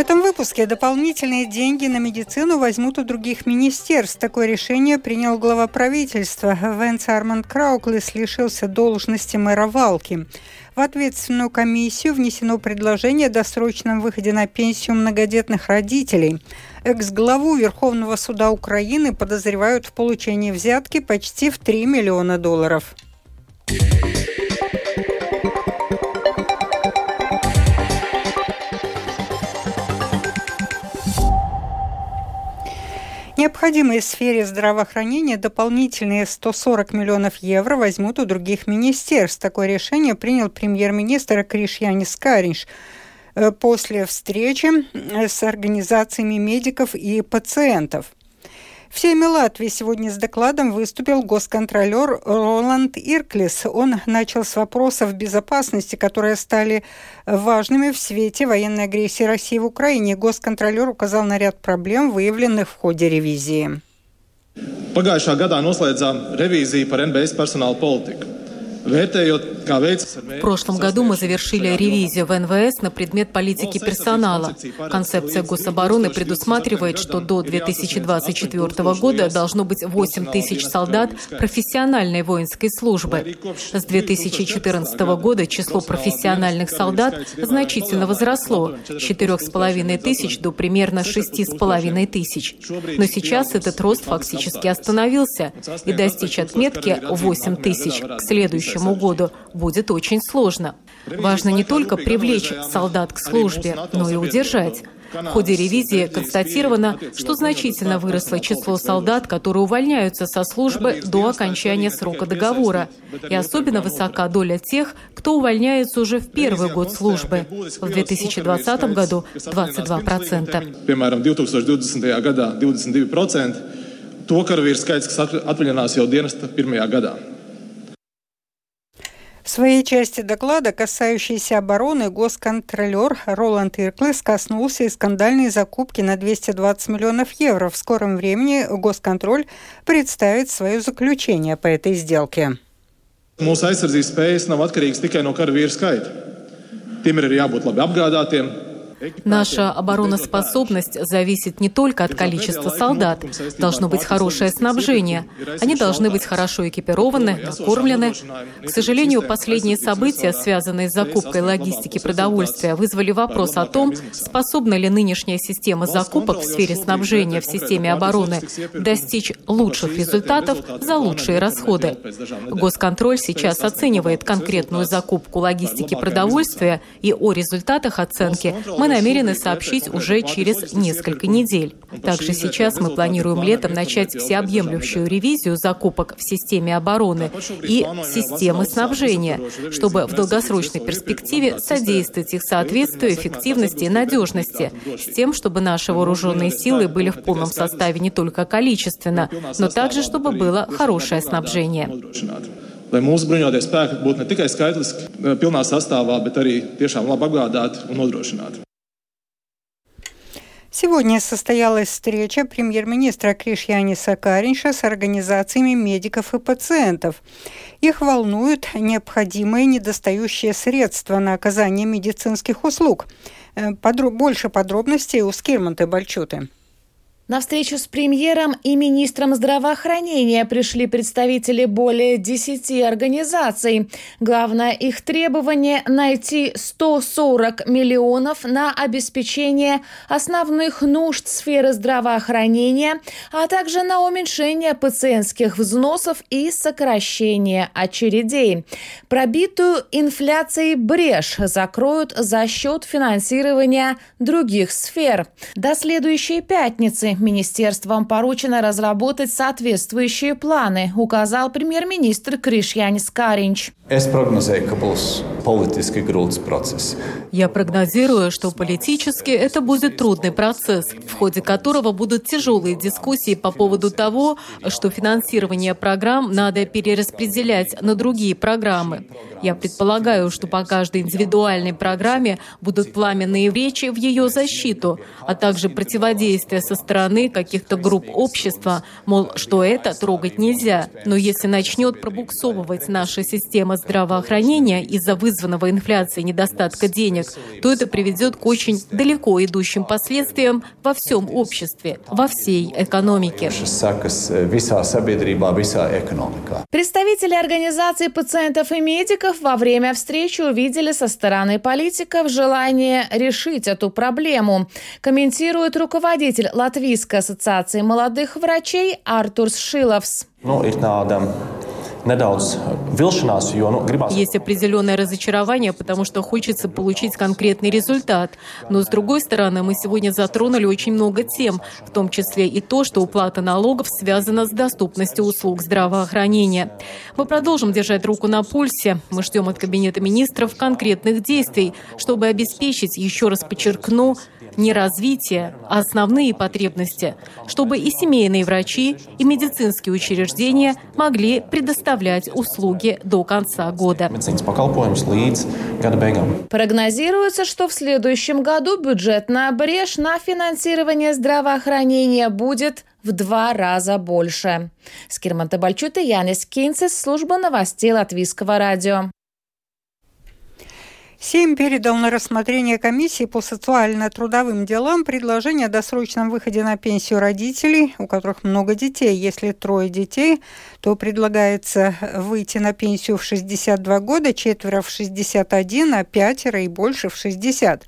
этом выпуске дополнительные деньги на медицину возьмут у других министерств. Такое решение принял глава правительства. Венс Арманд Крауклис лишился должности мэра Валки. В ответственную комиссию внесено предложение о досрочном выходе на пенсию многодетных родителей. Экс-главу Верховного суда Украины подозревают в получении взятки почти в 3 миллиона долларов. Необходимые в сфере здравоохранения дополнительные 140 миллионов евро возьмут у других министерств. Такое решение принял премьер-министр Кришьянис Каринш э, после встречи э, с организациями медиков и пациентов. В теме Латвии сегодня с докладом выступил госконтролер Роланд Ирклис. Он начал с вопросов безопасности, которые стали важными в свете военной агрессии России в Украине. Госконтролер указал на ряд проблем, выявленных в ходе ревизии. Pagājušā gadā noslēdzām revīziju par NBS personāla politiku. В прошлом году мы завершили ревизию в НВС на предмет политики персонала. Концепция гособороны предусматривает, что до 2024 года должно быть 8 тысяч солдат профессиональной воинской службы. С 2014 года число профессиональных солдат значительно возросло. с 4,5 тысяч до примерно 6,5 тысяч. Но сейчас этот рост фактически остановился, и достичь отметки 8 тысяч к следующему следующему году будет очень сложно. Важно не только привлечь солдат к службе, но и удержать. В ходе ревизии констатировано, что значительно выросло число солдат, которые увольняются со службы до окончания срока договора, и особенно высока доля тех, кто увольняется уже в первый год службы. В 2020 году 22%. Piemēram, 2020. gadā 22% to karavīru skaits, kas atvaļinās jau dienesta pirmajā gadā. В своей части доклада, касающейся обороны, госконтролер Роланд Ирклес коснулся и скандальной закупки на 220 миллионов евро. В скором времени госконтроль представит свое заключение по этой сделке. Mūsu aizsardzības spējas nav atkarīgas tikai no karavīru skaita. Tiem ir jābūt labi Наша обороноспособность зависит не только от количества солдат. Должно быть хорошее снабжение. Они должны быть хорошо экипированы, накормлены. К сожалению, последние события, связанные с закупкой логистики продовольствия, вызвали вопрос о том, способна ли нынешняя система закупок в сфере снабжения в системе обороны достичь лучших результатов за лучшие расходы. Госконтроль сейчас оценивает конкретную закупку логистики продовольствия, и о результатах оценки мы намерены сообщить уже через несколько недель. Также сейчас мы планируем летом начать всеобъемлющую ревизию закупок в системе обороны и системы снабжения, чтобы в долгосрочной перспективе содействовать их соответствию, эффективности и надежности, с тем, чтобы наши вооруженные силы были в полном составе не только количественно, но также, чтобы было хорошее снабжение. lai mūsu bruņotie spēki būtu ne tikai skaitliski pilnā sastāvā, bet arī tiešām labi apgādāti un nodrošināti. Сегодня состоялась встреча премьер-министра Кришьяниса Каринша с организациями медиков и пациентов. Их волнуют необходимые недостающие средства на оказание медицинских услуг. Э, подро- больше подробностей у Скирмонта Бальчуты. На встречу с премьером и министром здравоохранения пришли представители более 10 организаций. Главное их требование – найти 140 миллионов на обеспечение основных нужд сферы здравоохранения, а также на уменьшение пациентских взносов и сокращение очередей. Пробитую инфляцией брешь закроют за счет финансирования других сфер. До следующей пятницы министерством поручено разработать соответствующие планы, указал премьер-министр Кришьянис Каринч. Я прогнозирую, что политически это будет трудный процесс, в ходе которого будут тяжелые дискуссии по поводу того, что финансирование программ надо перераспределять на другие программы. Я предполагаю, что по каждой индивидуальной программе будут пламенные речи в ее защиту, а также противодействие со стороны каких-то групп общества, мол, что это трогать нельзя. Но если начнет пробуксовывать наша система здравоохранения из-за вызванного инфляцией недостатка денег, то это приведет к очень далеко идущим последствиям во всем обществе, во всей экономике. Представители организации пациентов и медиков во время встречи увидели со стороны политиков желание решить эту проблему. Комментирует руководитель Латвийской ассоциации молодых врачей Артур Шиловс. Ну, есть определенное разочарование, потому что хочется получить конкретный результат. Но, с другой стороны, мы сегодня затронули очень много тем, в том числе и то, что уплата налогов связана с доступностью услуг здравоохранения. Мы продолжим держать руку на пульсе. Мы ждем от Кабинета министров конкретных действий, чтобы обеспечить, еще раз подчеркну, не развитие, а основные потребности, чтобы и семейные врачи, и медицинские учреждения могли предоставлять услуги до конца года. Прогнозируется, что в следующем году бюджетная брешь на финансирование здравоохранения будет в два раза больше. Скирман Табальчут и Янис Кинцес, служба новостей Латвийского радио. Сейм передал на рассмотрение комиссии по социально-трудовым делам предложение о досрочном выходе на пенсию родителей, у которых много детей. Если трое детей, то предлагается выйти на пенсию в 62 года, четверо в 61, а пятеро и больше в 60.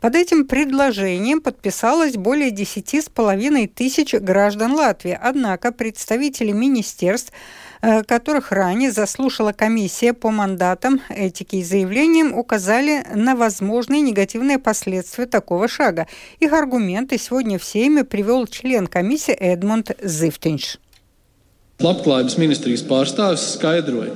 Под этим предложением подписалось более 10,5 тысяч граждан Латвии. Однако представители министерств которых ранее заслушала комиссия по мандатам этики и заявлениям, указали на возможные негативные последствия такого шага. Их аргументы сегодня в Сейме привел член комиссии Эдмунд Зифтинш. Labklājības ministrijas pārstāvis skaidroja,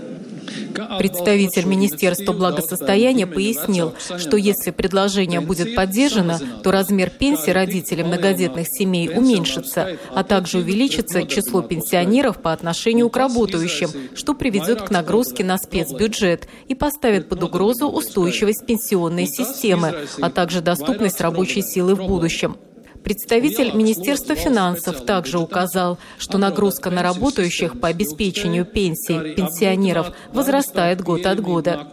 Представитель Министерства благосостояния пояснил, что если предложение будет поддержано, то размер пенсии родителей многодетных семей уменьшится, а также увеличится число пенсионеров по отношению к работающим, что приведет к нагрузке на спецбюджет и поставит под угрозу устойчивость пенсионной системы, а также доступность рабочей силы в будущем. Представитель Министерства финансов также указал, что нагрузка на работающих по обеспечению пенсий пенсионеров возрастает год от года.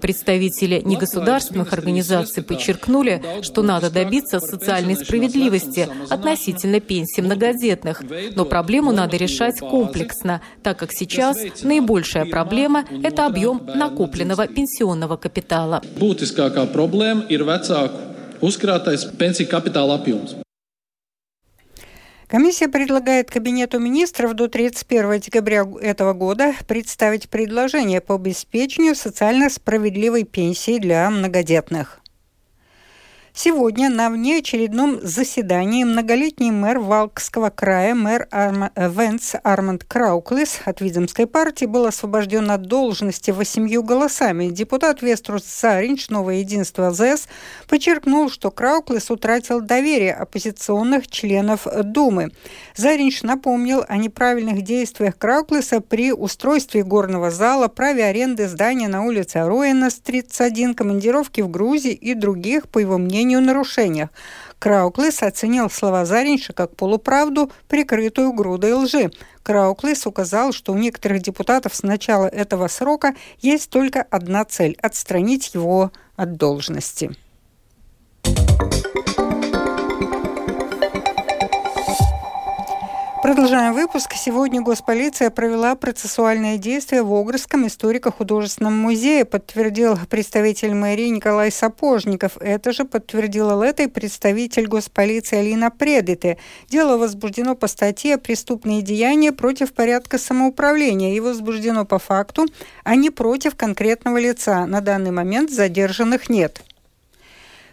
Представители негосударственных организаций подчеркнули, что надо добиться социальной справедливости относительно пенсий многодетных, но проблему надо решать комплексно, так как сейчас наибольшая проблема – это объем накопленного пенсионного капитала. Būtiskākā problēma ir vecāku uzkrātais pensiju kapitāla apjoms. Комиссия предлагает Кабинету министров до 31 декабря этого года представить предложение по обеспечению социально справедливой пенсии для многодетных. Сегодня на внеочередном заседании многолетний мэр Валкского края, мэр Арма, э, Венс Арманд Крауклис от Видземской партии был освобожден от должности восемью голосами. Депутат Веструс Заринч, Новое единство ЛЗС, подчеркнул, что Крауклис утратил доверие оппозиционных членов Думы. Заринч напомнил о неправильных действиях Крауклиса при устройстве горного зала, праве аренды здания на улице Ароина, 31, командировки в Грузии и других, по его мнению, мнению, нарушениях. Крауклис оценил слова Заринша как полуправду, прикрытую грудой лжи. Крауклис указал, что у некоторых депутатов с начала этого срока есть только одна цель – отстранить его от должности. Продолжаем выпуск. Сегодня госполиция провела процессуальные действия в Огрском историко-художественном музее, подтвердил представитель мэрии Николай Сапожников. Это же подтвердила этой представитель госполиции Алина Предыте. Дело возбуждено по статье «Преступные деяния против порядка самоуправления» и возбуждено по факту, а не против конкретного лица. На данный момент задержанных нет.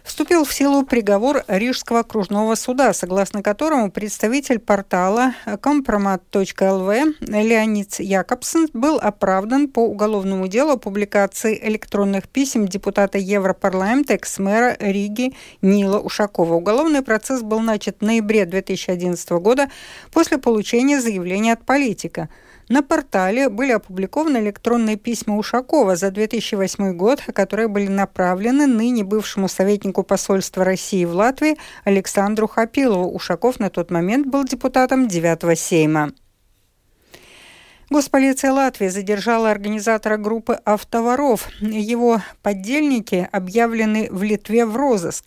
Вступил в силу приговор Рижского окружного суда, согласно которому представитель портала компромат.лв Леонид Якобсон был оправдан по уголовному делу публикации электронных писем депутата Европарламента экс-мэра Риги Нила Ушакова. Уголовный процесс был начат в ноябре 2011 года после получения заявления от политика. На портале были опубликованы электронные письма Ушакова за 2008 год, которые были направлены ныне бывшему советнику посольства России в Латвии Александру Хапилову. Ушаков на тот момент был депутатом 9 Сейма. Госполиция Латвии задержала организатора группы «Автоворов». Его поддельники объявлены в Литве в розыск.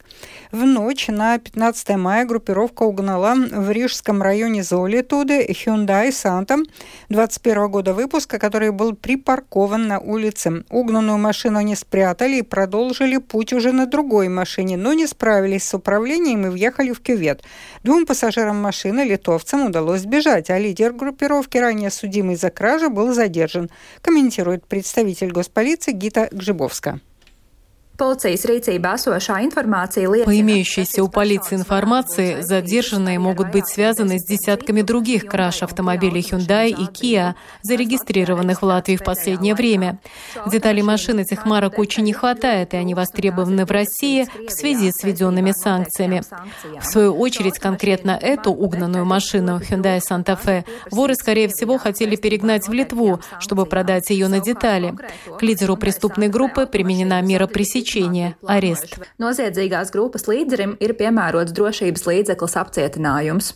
В ночь на 15 мая группировка угнала в Рижском районе Золитуды Hyundai Santa 21 года выпуска, который был припаркован на улице. Угнанную машину они спрятали и продолжили путь уже на другой машине, но не справились с управлением и въехали в кювет. Двум пассажирам машины, литовцам, удалось сбежать, а лидер группировки, ранее судимый за кражу был задержан, комментирует представитель госполиции Гита Гжибовска. По имеющейся у полиции информации, задержанные могут быть связаны с десятками других краж автомобилей Hyundai и Kia, зарегистрированных в Латвии в последнее время. Деталей машин этих марок очень не хватает, и они востребованы в России в связи с введенными санкциями. В свою очередь, конкретно эту угнанную машину Hyundai Santa Fe воры, скорее всего, хотели перегнать в Литву, чтобы продать ее на детали. К лидеру преступной группы применена мера пресечения лечение, арест. Noziedzīgās grupas līderim ir piemērots drošības līdzeklis apcietinājums.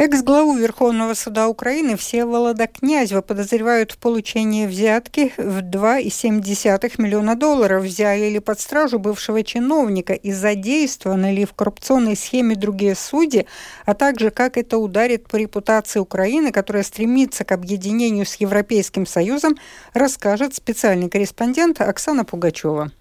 Экс-главу Верховного суда Украины Всеволода Князева подозревают в получении взятки в 2,7 миллиона долларов. Взяли ли под стражу бывшего чиновника и задействованы ли в коррупционной схеме другие судьи, а также как это ударит по репутации Украины, которая стремится к объединению с Европейским Союзом, расскажет специальный корреспондент Оксана Пугачева.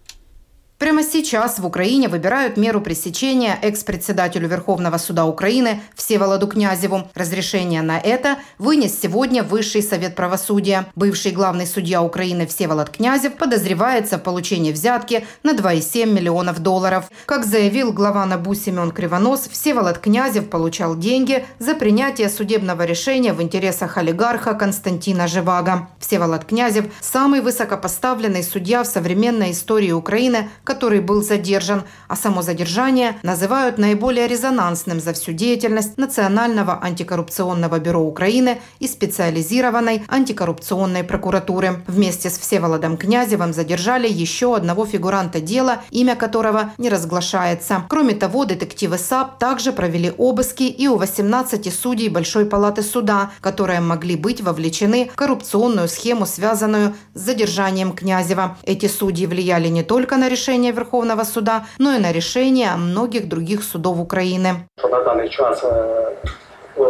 Прямо сейчас в Украине выбирают меру пресечения экс-председателю Верховного суда Украины Всеволоду Князеву. Разрешение на это вынес сегодня Высший совет правосудия. Бывший главный судья Украины Всеволод Князев подозревается в получении взятки на 2,7 миллионов долларов. Как заявил глава НАБУ Семен Кривонос, Всеволод Князев получал деньги за принятие судебного решения в интересах олигарха Константина Живаго. Всеволод Князев – самый высокопоставленный судья в современной истории Украины – который был задержан, а само задержание называют наиболее резонансным за всю деятельность Национального антикоррупционного бюро Украины и специализированной антикоррупционной прокуратуры. Вместе с Всеволодом Князевым задержали еще одного фигуранта дела, имя которого не разглашается. Кроме того, детективы САП также провели обыски и у 18 судей Большой палаты суда, которые могли быть вовлечены в коррупционную схему, связанную с задержанием Князева. Эти судьи влияли не только на решение решения Верховного суда, но и на решения многих других судов Украины. На данный час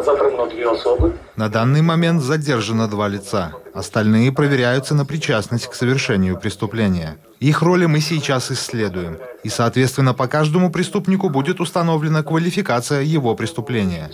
затримано дві особи. На данный момент задержано два лица. Остальные проверяются на причастность к совершению преступления. Их роли мы сейчас исследуем. И, соответственно, по каждому преступнику будет установлена квалификация его преступления.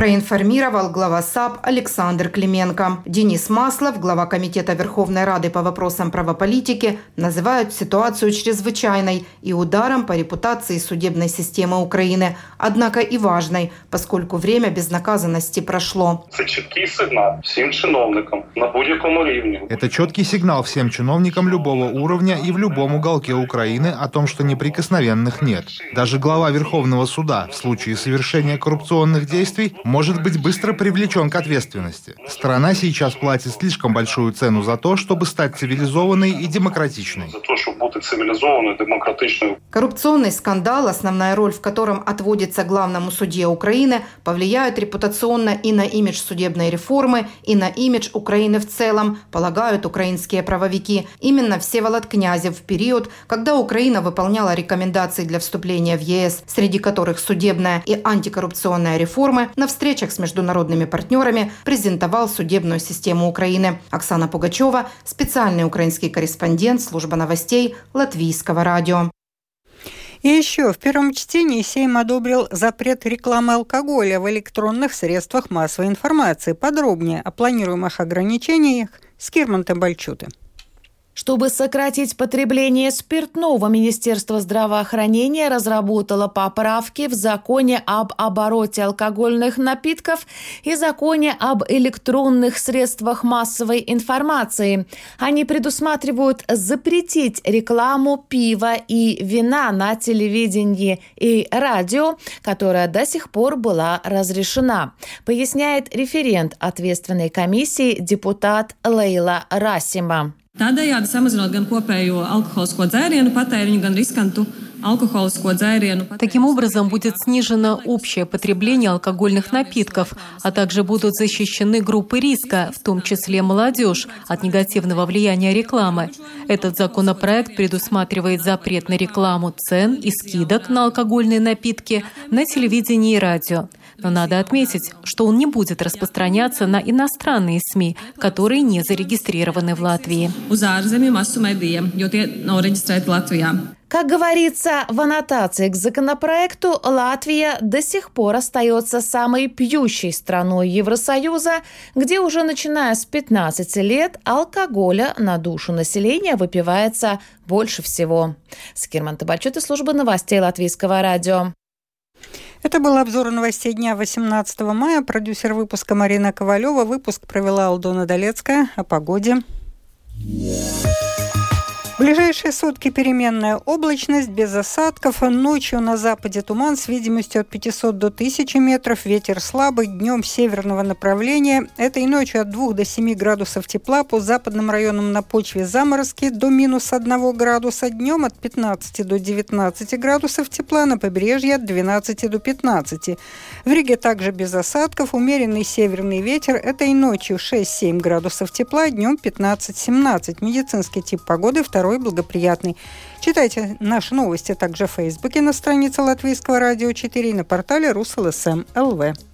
Проинформировал глава САП Александр Клименко. Денис Маслов, глава Комитета Верховной Рады по вопросам правополитики, называют ситуацию чрезвычайной и ударом по репутации судебной системы Украины, однако и важной, поскольку время безнаказанности прошло. Это четкий сигнал всем чиновникам на будь-якому уровне. Это четкий сигнал всем чиновникам любого уровня и в любом уголке Украины о том, что неприкосновенных нет. Даже глава Верховного суда в случае совершения коррупционных действий может быть быстро привлечен к ответственности. Страна сейчас платит слишком большую цену за то, чтобы стать цивилизованной и демократичной. За то, чтобы быть цивилизованной, демократичной. Коррупционный скандал, основная роль в котором отводится главному судье Украины, повлияют репутационно и на имидж судебной реформы, и на имидж Украины в целом, полагают украинские правовики. Именно Всеволод Князев в период, когда Украина выполняла рекомендации для вступления в ЕС, среди которых судебная и антикоррупционная реформы, на встречах с международными партнерами презентовал судебную систему Украины. Оксана Пугачева, специальный украинский корреспондент служба новостей Латвийского радио. И еще в первом чтении Сейм одобрил запрет рекламы алкоголя в электронных средствах массовой информации. Подробнее о планируемых ограничениях с Кирмантом Бальчуты. Чтобы сократить потребление спиртного, Министерство здравоохранения разработало поправки в законе об обороте алкогольных напитков и законе об электронных средствах массовой информации. Они предусматривают запретить рекламу пива и вина на телевидении и радио, которая до сих пор была разрешена, поясняет референт ответственной комиссии депутат Лейла Расима. Tādējādi samazinot gan kopējo alkoholisko dzērienu patēriņu, gan riskantu Таким образом, будет снижено общее потребление алкогольных напитков, а также будут защищены группы риска, в том числе молодежь, от негативного влияния рекламы. Этот законопроект предусматривает запрет на рекламу цен и скидок на алкогольные напитки на телевидении и радио. Но надо отметить, что он не будет распространяться на иностранные СМИ, которые не зарегистрированы в Латвии. Как говорится в аннотации к законопроекту, Латвия до сих пор остается самой пьющей страной Евросоюза, где уже начиная с 15 лет алкоголя на душу населения выпивается больше всего. Скирман Табачет из службы новостей Латвийского радио. Это был обзор новостей дня 18 мая. Продюсер выпуска Марина Ковалева. Выпуск провела Алдона Долецкая. О погоде. Yeah ближайшие сутки переменная облачность, без осадков. Ночью на западе туман с видимостью от 500 до 1000 метров. Ветер слабый, днем северного направления. Этой ночью от 2 до 7 градусов тепла. По западным районам на почве заморозки до минус 1 градуса. Днем от 15 до 19 градусов тепла. На побережье от 12 до 15. В Риге также без осадков. Умеренный северный ветер. Этой ночью 6-7 градусов тепла. Днем 15-17. Медицинский тип погоды второй второй благоприятный. Читайте наши новости также в Фейсбуке на странице Латвийского радио 4 и на портале РусЛСМ ЛВ.